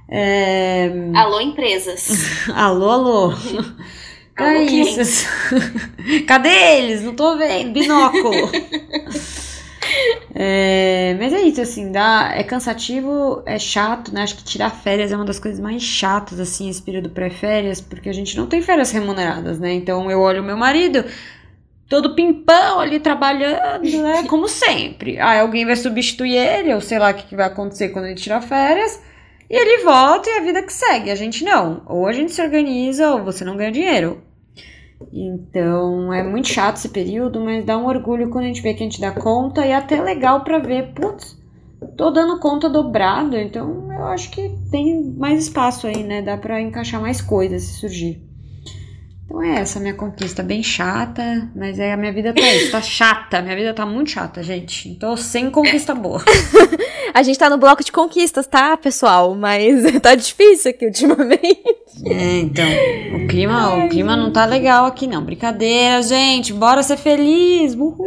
É... Alô, empresas. alô, alô. É isso. Cadê eles? Não tô vendo. Binóculo. é, mas é isso, assim, dá, é cansativo, é chato, né? Acho que tirar férias é uma das coisas mais chatas, assim, esse período pré-férias, porque a gente não tem férias remuneradas, né? Então eu olho o meu marido, todo pimpão ali trabalhando, né? Como sempre. Aí alguém vai substituir ele, ou sei lá o que vai acontecer quando ele tirar férias. E ele volta e a vida que segue. A gente não. Ou a gente se organiza ou você não ganha dinheiro. Então é muito chato esse período, mas dá um orgulho quando a gente vê que a gente dá conta e é até legal para ver, putz, tô dando conta dobrado, então eu acho que tem mais espaço aí, né? Dá para encaixar mais coisas se surgir. Então é essa minha conquista, bem chata, mas é a minha vida tá isso, tá chata, minha vida tá muito chata, gente. Tô sem conquista boa. a gente tá no bloco de conquistas, tá, pessoal? Mas tá difícil aqui ultimamente. É, então, o clima, Ai, o clima não tá legal aqui não. Brincadeira, gente. Bora ser feliz. Uhul.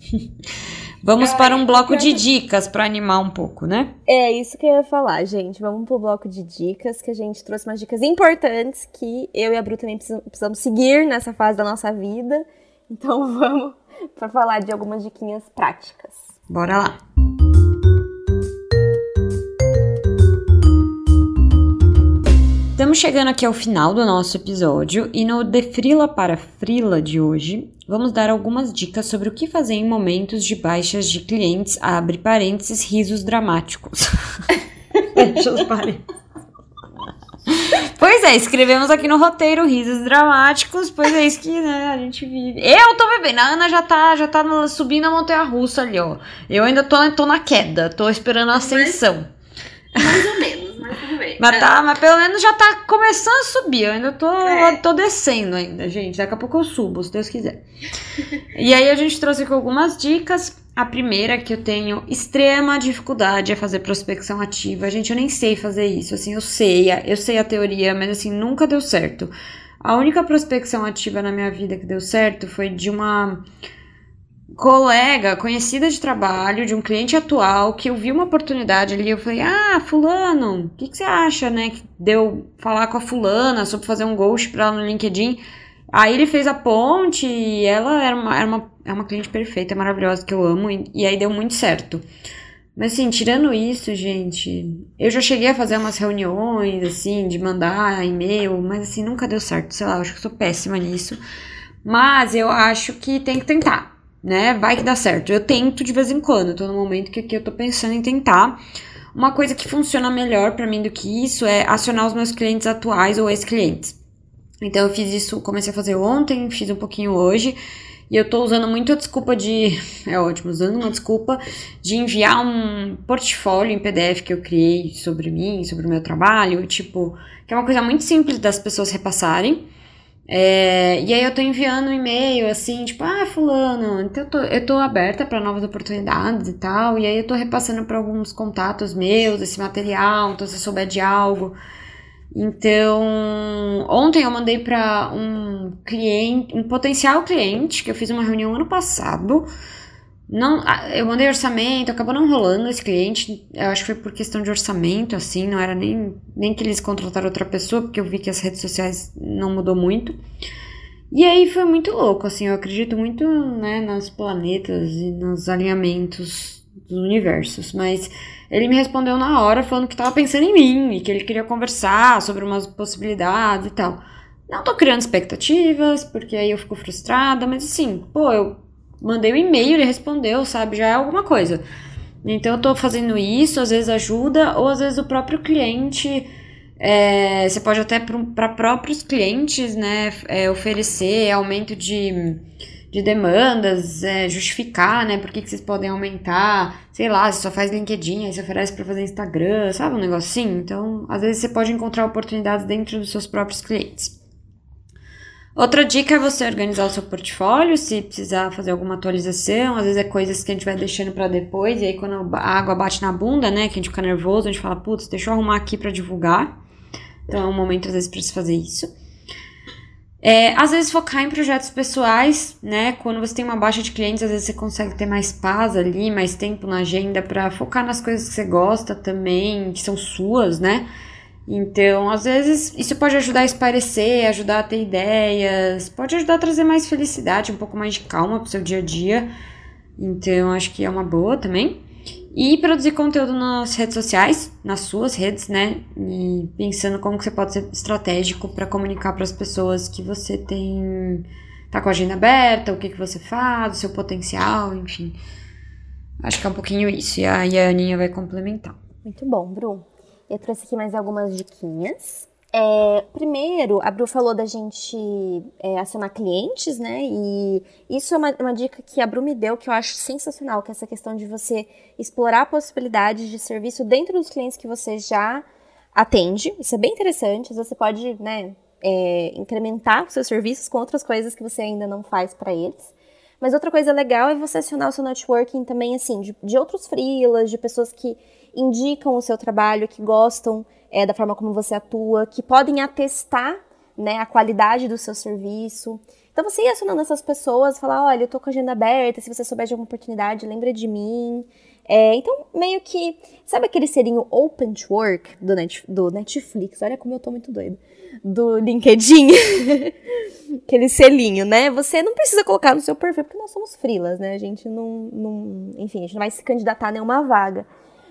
Vamos para um bloco de dicas para animar um pouco, né? É isso que eu ia falar, gente. Vamos pro bloco de dicas, que a gente trouxe umas dicas importantes que eu e a Bru também precisamos seguir nessa fase da nossa vida. Então vamos para falar de algumas diquinhas práticas. Bora lá. Estamos chegando aqui ao final do nosso episódio e no De Frila para Frila de hoje, vamos dar algumas dicas sobre o que fazer em momentos de baixas de clientes, abre parênteses, risos dramáticos. Fecha os parênteses. Pois é, escrevemos aqui no roteiro risos dramáticos, pois é isso que né, a gente vive. Eu tô bebendo, a Ana já tá, já tá subindo a montanha russa ali, ó. Eu ainda tô, tô na queda, tô esperando a ascensão. Mais ou menos. Mas, tá, mas pelo menos já tá começando a subir. Eu ainda tô, é. tô descendo ainda, gente. Daqui a pouco eu subo, se Deus quiser. e aí a gente trouxe aqui algumas dicas. A primeira que eu tenho extrema dificuldade é fazer prospecção ativa. Gente, eu nem sei fazer isso. Assim, eu sei, eu sei a teoria, mas assim, nunca deu certo. A única prospecção ativa na minha vida que deu certo foi de uma colega, conhecida de trabalho, de um cliente atual, que eu vi uma oportunidade ali, eu falei, ah, fulano, o que, que, você acha, né, que deu falar com a fulana sobre fazer um ghost pra ela no LinkedIn. Aí ele fez a ponte e ela era uma, era uma, é uma cliente perfeita, maravilhosa, que eu amo, e, e aí deu muito certo. Mas assim, tirando isso, gente, eu já cheguei a fazer umas reuniões, assim, de mandar e-mail, mas assim, nunca deu certo, sei lá, eu acho que eu sou péssima nisso. Mas eu acho que tem que tentar né? Vai que dá certo. Eu tento de vez em quando, tô no momento que aqui eu tô pensando em tentar. Uma coisa que funciona melhor para mim do que isso é acionar os meus clientes atuais ou ex-clientes. Então eu fiz isso, comecei a fazer ontem, fiz um pouquinho hoje. E eu tô usando muito a desculpa de. É ótimo, usando uma desculpa de enviar um portfólio em PDF que eu criei sobre mim, sobre o meu trabalho, tipo, que é uma coisa muito simples das pessoas repassarem. É, e aí eu tô enviando um e-mail assim, tipo, ah, fulano, então eu tô, eu tô aberta para novas oportunidades e tal. E aí eu tô repassando para alguns contatos meus esse material, então se souber de algo. Então, ontem eu mandei para um cliente, um potencial cliente, que eu fiz uma reunião ano passado, não, eu mandei orçamento, acabou não rolando esse cliente. Eu acho que foi por questão de orçamento, assim, não era nem, nem que eles contrataram outra pessoa, porque eu vi que as redes sociais não mudou muito. E aí foi muito louco, assim, eu acredito muito, né, nas planetas e nos alinhamentos dos universos, mas ele me respondeu na hora falando que tava pensando em mim e que ele queria conversar sobre umas possibilidades e tal. Não tô criando expectativas, porque aí eu fico frustrada, mas assim, pô, eu mandei um e-mail, ele respondeu, sabe? Já é alguma coisa. Então eu tô fazendo isso, às vezes ajuda, ou às vezes o próprio cliente. É, você pode até para próprios clientes, né, é, oferecer aumento de, de demandas, é, justificar, né, por que, que vocês podem aumentar, sei lá, você só faz LinkedIn, aí você oferece para fazer Instagram, sabe, um negocinho? Então, às vezes você pode encontrar oportunidades dentro dos seus próprios clientes. Outra dica é você organizar o seu portfólio, se precisar fazer alguma atualização, às vezes é coisas que a gente vai deixando para depois, e aí quando a água bate na bunda, né, que a gente fica nervoso, a gente fala, putz, deixa eu arrumar aqui para divulgar. Então é um momento, às vezes, para se fazer isso. É, às vezes focar em projetos pessoais, né? Quando você tem uma baixa de clientes, às vezes você consegue ter mais paz ali, mais tempo na agenda para focar nas coisas que você gosta também, que são suas, né? Então, às vezes, isso pode ajudar a esparecer, ajudar a ter ideias, pode ajudar a trazer mais felicidade, um pouco mais de calma pro seu dia a dia. Então, acho que é uma boa também. E produzir conteúdo nas redes sociais, nas suas redes, né? E pensando como que você pode ser estratégico para comunicar para as pessoas que você tem tá com a agenda aberta, o que que você faz, o seu potencial, enfim. Acho que é um pouquinho isso. E a, e a Aninha vai complementar. Muito bom, Bruno. Eu trouxe aqui mais algumas diquinhas. É, primeiro, a Bru falou da gente é, acionar clientes, né? E isso é uma, uma, dica que a Bru me deu que eu acho sensacional, que é essa questão de você explorar possibilidades de serviço dentro dos clientes que você já atende. Isso é bem interessante. Você pode, né, é, incrementar os seus serviços com outras coisas que você ainda não faz para eles. Mas outra coisa legal é você acionar o seu networking também, assim, de, de outros freelas, de pessoas que indicam o seu trabalho, que gostam é, da forma como você atua, que podem atestar né, a qualidade do seu serviço. Então você ir acionando essas pessoas, falar, olha, eu tô com a agenda aberta, se você souber de alguma oportunidade, lembra de mim. É, então, meio que. Sabe aquele selinho Open to Work do, Net, do Netflix? Olha como eu tô muito doido. Do LinkedIn. aquele selinho, né? Você não precisa colocar no seu perfil, porque nós somos frilas, né? A gente não, não. Enfim, a gente não vai se candidatar a nenhuma vaga.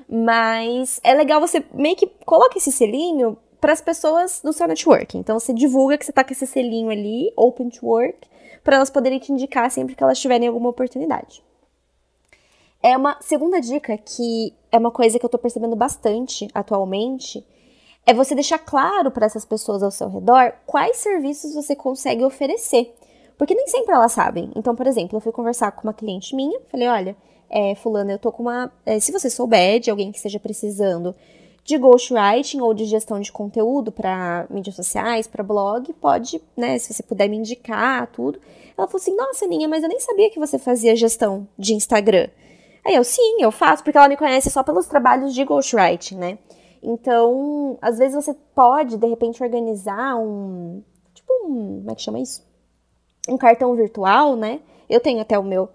Mas é legal você meio que coloca esse selinho para as pessoas do seu network. Então você divulga que você tá com esse selinho ali, Open to Work, para elas poderem te indicar sempre que elas tiverem alguma oportunidade. É uma segunda dica que é uma coisa que eu tô percebendo bastante atualmente, é você deixar claro para essas pessoas ao seu redor quais serviços você consegue oferecer. Porque nem sempre elas sabem. Então, por exemplo, eu fui conversar com uma cliente minha, falei, olha, é, fulana, eu tô com uma. É, se você souber de alguém que esteja precisando de ghostwriting ou de gestão de conteúdo para mídias sociais, para blog, pode, né, se você puder me indicar, tudo. Ela falou assim: "Nossa, Ninha, mas eu nem sabia que você fazia gestão de Instagram". Aí eu, sim, eu faço, porque ela me conhece só pelos trabalhos de ghostwriting, né? Então, às vezes você pode, de repente, organizar um. Tipo um. Como é que chama isso? Um cartão virtual, né? Eu tenho até o meu.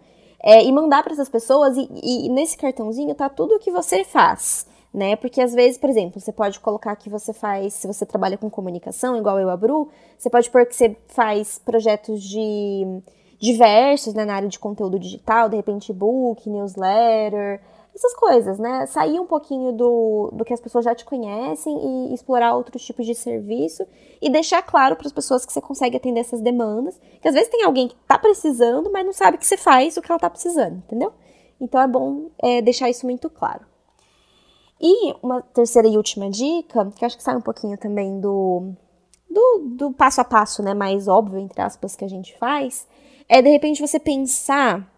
É, e mandar para essas pessoas, e, e, nesse cartãozinho tá tudo o que você faz, né? Porque às vezes, por exemplo, você pode colocar que você faz, se você trabalha com comunicação, igual eu, a Bru, você pode pôr que você faz projetos de diversos, né, na área de conteúdo digital, de repente e-book, newsletter, essas coisas, né? Sair um pouquinho do, do que as pessoas já te conhecem e explorar outros tipos de serviço e deixar claro para as pessoas que você consegue atender essas demandas. Que às vezes tem alguém que está precisando, mas não sabe que você faz o que ela está precisando, entendeu? Então é bom é, deixar isso muito claro. E uma terceira e última dica, que acho que sai um pouquinho também do, do, do passo a passo, né, mais óbvio, entre aspas, que a gente faz, é de repente você pensar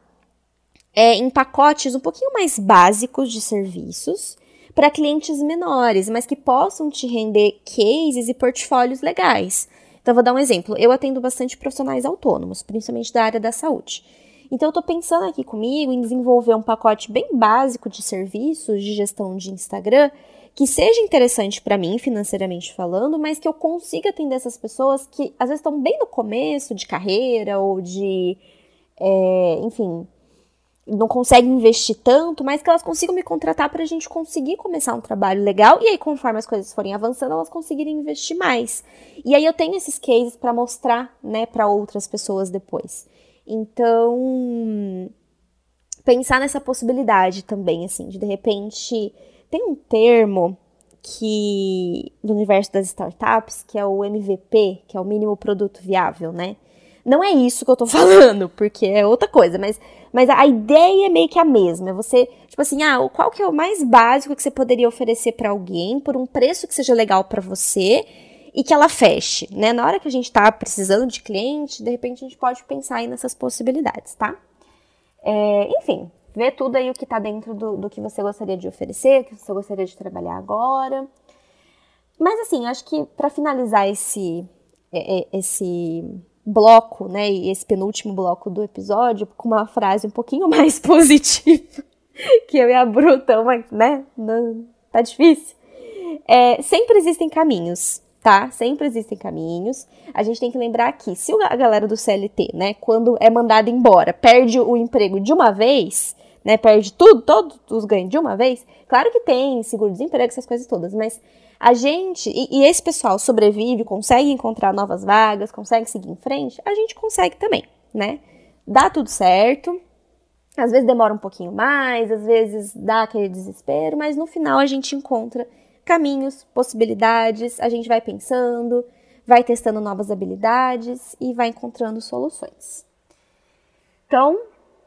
é, em pacotes um pouquinho mais básicos de serviços para clientes menores, mas que possam te render cases e portfólios legais. Então, vou dar um exemplo. Eu atendo bastante profissionais autônomos, principalmente da área da saúde. Então, eu estou pensando aqui comigo em desenvolver um pacote bem básico de serviços de gestão de Instagram que seja interessante para mim, financeiramente falando, mas que eu consiga atender essas pessoas que às vezes estão bem no começo de carreira ou de, é, enfim, não conseguem investir tanto, mas que elas consigam me contratar para a gente conseguir começar um trabalho legal e aí conforme as coisas forem avançando, elas conseguirem investir mais. E aí eu tenho esses cases para mostrar, né, para outras pessoas depois. Então, pensar nessa possibilidade também, assim, de de repente tem um termo que do universo das startups, que é o MVP, que é o mínimo produto viável, né? Não é isso que eu tô falando, porque é outra coisa, mas, mas a ideia é meio que a mesma. É você, tipo assim, ah, qual que é o mais básico que você poderia oferecer para alguém por um preço que seja legal para você e que ela feche, né? Na hora que a gente tá precisando de cliente, de repente a gente pode pensar aí nessas possibilidades, tá? É, enfim, ver tudo aí o que está dentro do, do que você gostaria de oferecer, o que você gostaria de trabalhar agora. Mas assim, acho que para finalizar esse, é, é, esse bloco, né, e esse penúltimo bloco do episódio, com uma frase um pouquinho mais positiva, que eu e a mas, né, não, tá difícil. É, sempre existem caminhos, tá? Sempre existem caminhos. A gente tem que lembrar que se a galera do CLT, né, quando é mandada embora, perde o emprego de uma vez, né, perde tudo, todos os ganhos de uma vez, claro que tem seguro-desemprego, essas coisas todas, mas a gente, e, e, esse pessoal sobrevive, consegue encontrar novas vagas, consegue seguir em frente, a gente consegue também, né? Dá tudo certo, às vezes demora um pouquinho mais, às vezes dá aquele desespero, mas no final a gente encontra caminhos, possibilidades, a gente vai pensando, vai testando novas habilidades e vai encontrando soluções. Então,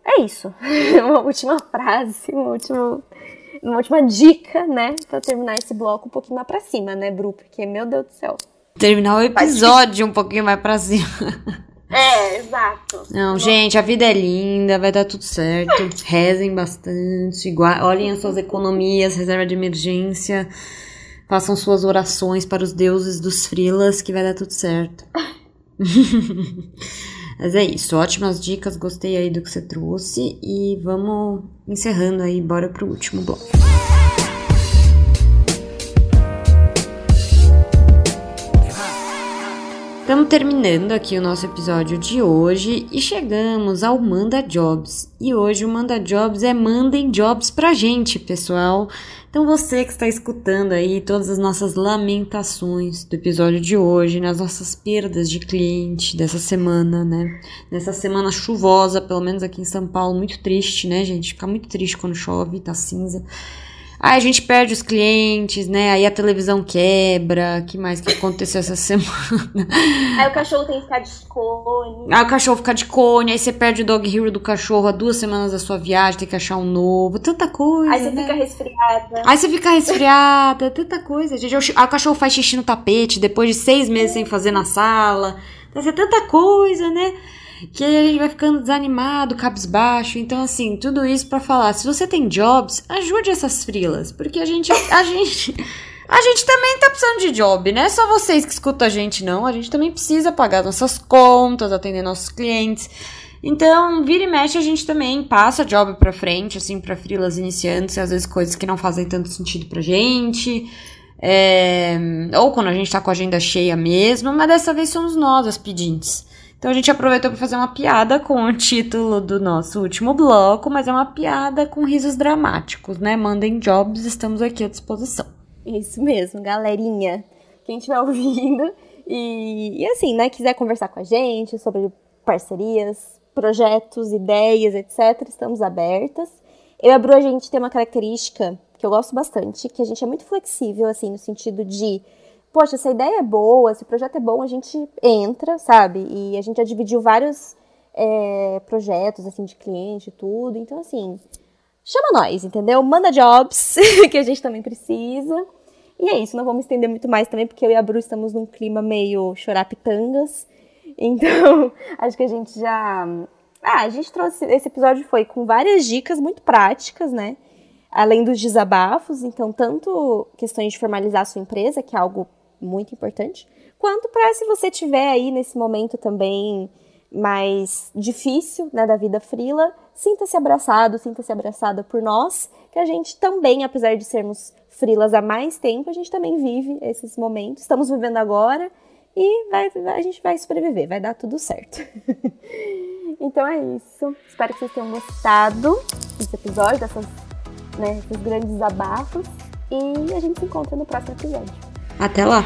é isso. uma última frase, uma última, uma última dica, né? Pra terminar esse bloco um pouquinho mais pra cima, né, Bru? Porque, meu Deus do céu. Terminar o episódio um pouquinho mais pra cima. É, exato. Não, gente, a vida é linda, vai dar tudo certo. Rezem bastante, olhem as suas economias, reserva de emergência. Façam suas orações para os deuses dos frilas, que vai dar tudo certo. Mas é isso, ótimas dicas, gostei aí do que você trouxe e vamos encerrando aí, bora pro último bloco. Estamos terminando aqui o nosso episódio de hoje e chegamos ao Manda Jobs. E hoje o Manda Jobs é mandem jobs pra gente, pessoal. Então você que está escutando aí todas as nossas lamentações do episódio de hoje, nas nossas perdas de cliente dessa semana, né? Nessa semana chuvosa, pelo menos aqui em São Paulo, muito triste, né, gente? Fica muito triste quando chove, tá cinza. Aí a gente perde os clientes, né? Aí a televisão quebra. que mais que aconteceu essa semana? Aí o cachorro tem que ficar de cone. Aí o cachorro fica de cone. Aí você perde o dog hero do cachorro há duas semanas da sua viagem, tem que achar um novo. Tanta coisa. Aí você né? fica resfriada. Aí você fica resfriada. tanta coisa. Gente, aí o cachorro faz xixi no tapete depois de seis meses sem fazer na sala. Vai ser tanta coisa, né? Que a gente vai ficando desanimado, cabisbaixo. Então, assim, tudo isso para falar, se você tem jobs, ajude essas frilas, porque a gente a gente a gente também tá precisando de job, né? Só vocês que escutam a gente não, a gente também precisa pagar nossas contas, atender nossos clientes. Então, vira e mexe, a gente também passa job pra frente, assim, pra frilas iniciantes, às vezes coisas que não fazem tanto sentido pra gente. É... Ou quando a gente tá com a agenda cheia mesmo, mas dessa vez somos nós as pedintes. Então a gente aproveitou para fazer uma piada com o título do nosso último bloco, mas é uma piada com risos dramáticos, né? Mandem jobs, estamos aqui à disposição. Isso mesmo, galerinha. Quem estiver ouvindo e, e assim, né, quiser conversar com a gente sobre parcerias, projetos, ideias, etc., estamos abertas. Eu e a Bru, a gente tem uma característica que eu gosto bastante, que a gente é muito flexível, assim, no sentido de poxa, essa ideia é boa, esse projeto é bom, a gente entra, sabe? E a gente já dividiu vários é, projetos, assim, de cliente e tudo. Então, assim, chama nós, entendeu? Manda jobs, que a gente também precisa. E é isso, não vamos estender muito mais também, porque eu e a Bru estamos num clima meio chorar pitangas. Então, acho que a gente já. Ah, a gente trouxe. Esse episódio foi com várias dicas muito práticas, né? Além dos desabafos, então, tanto questões de formalizar a sua empresa, que é algo muito importante, quanto para se você tiver aí nesse momento também mais difícil né, da vida frila, sinta-se abraçado, sinta-se abraçada por nós, que a gente também, apesar de sermos frilas há mais tempo, a gente também vive esses momentos, estamos vivendo agora e vai, a gente vai sobreviver, vai dar tudo certo. então é isso, espero que vocês tenham gostado desse episódio, dessas, né, desses grandes desabafos, e a gente se encontra no próximo episódio. Até lá!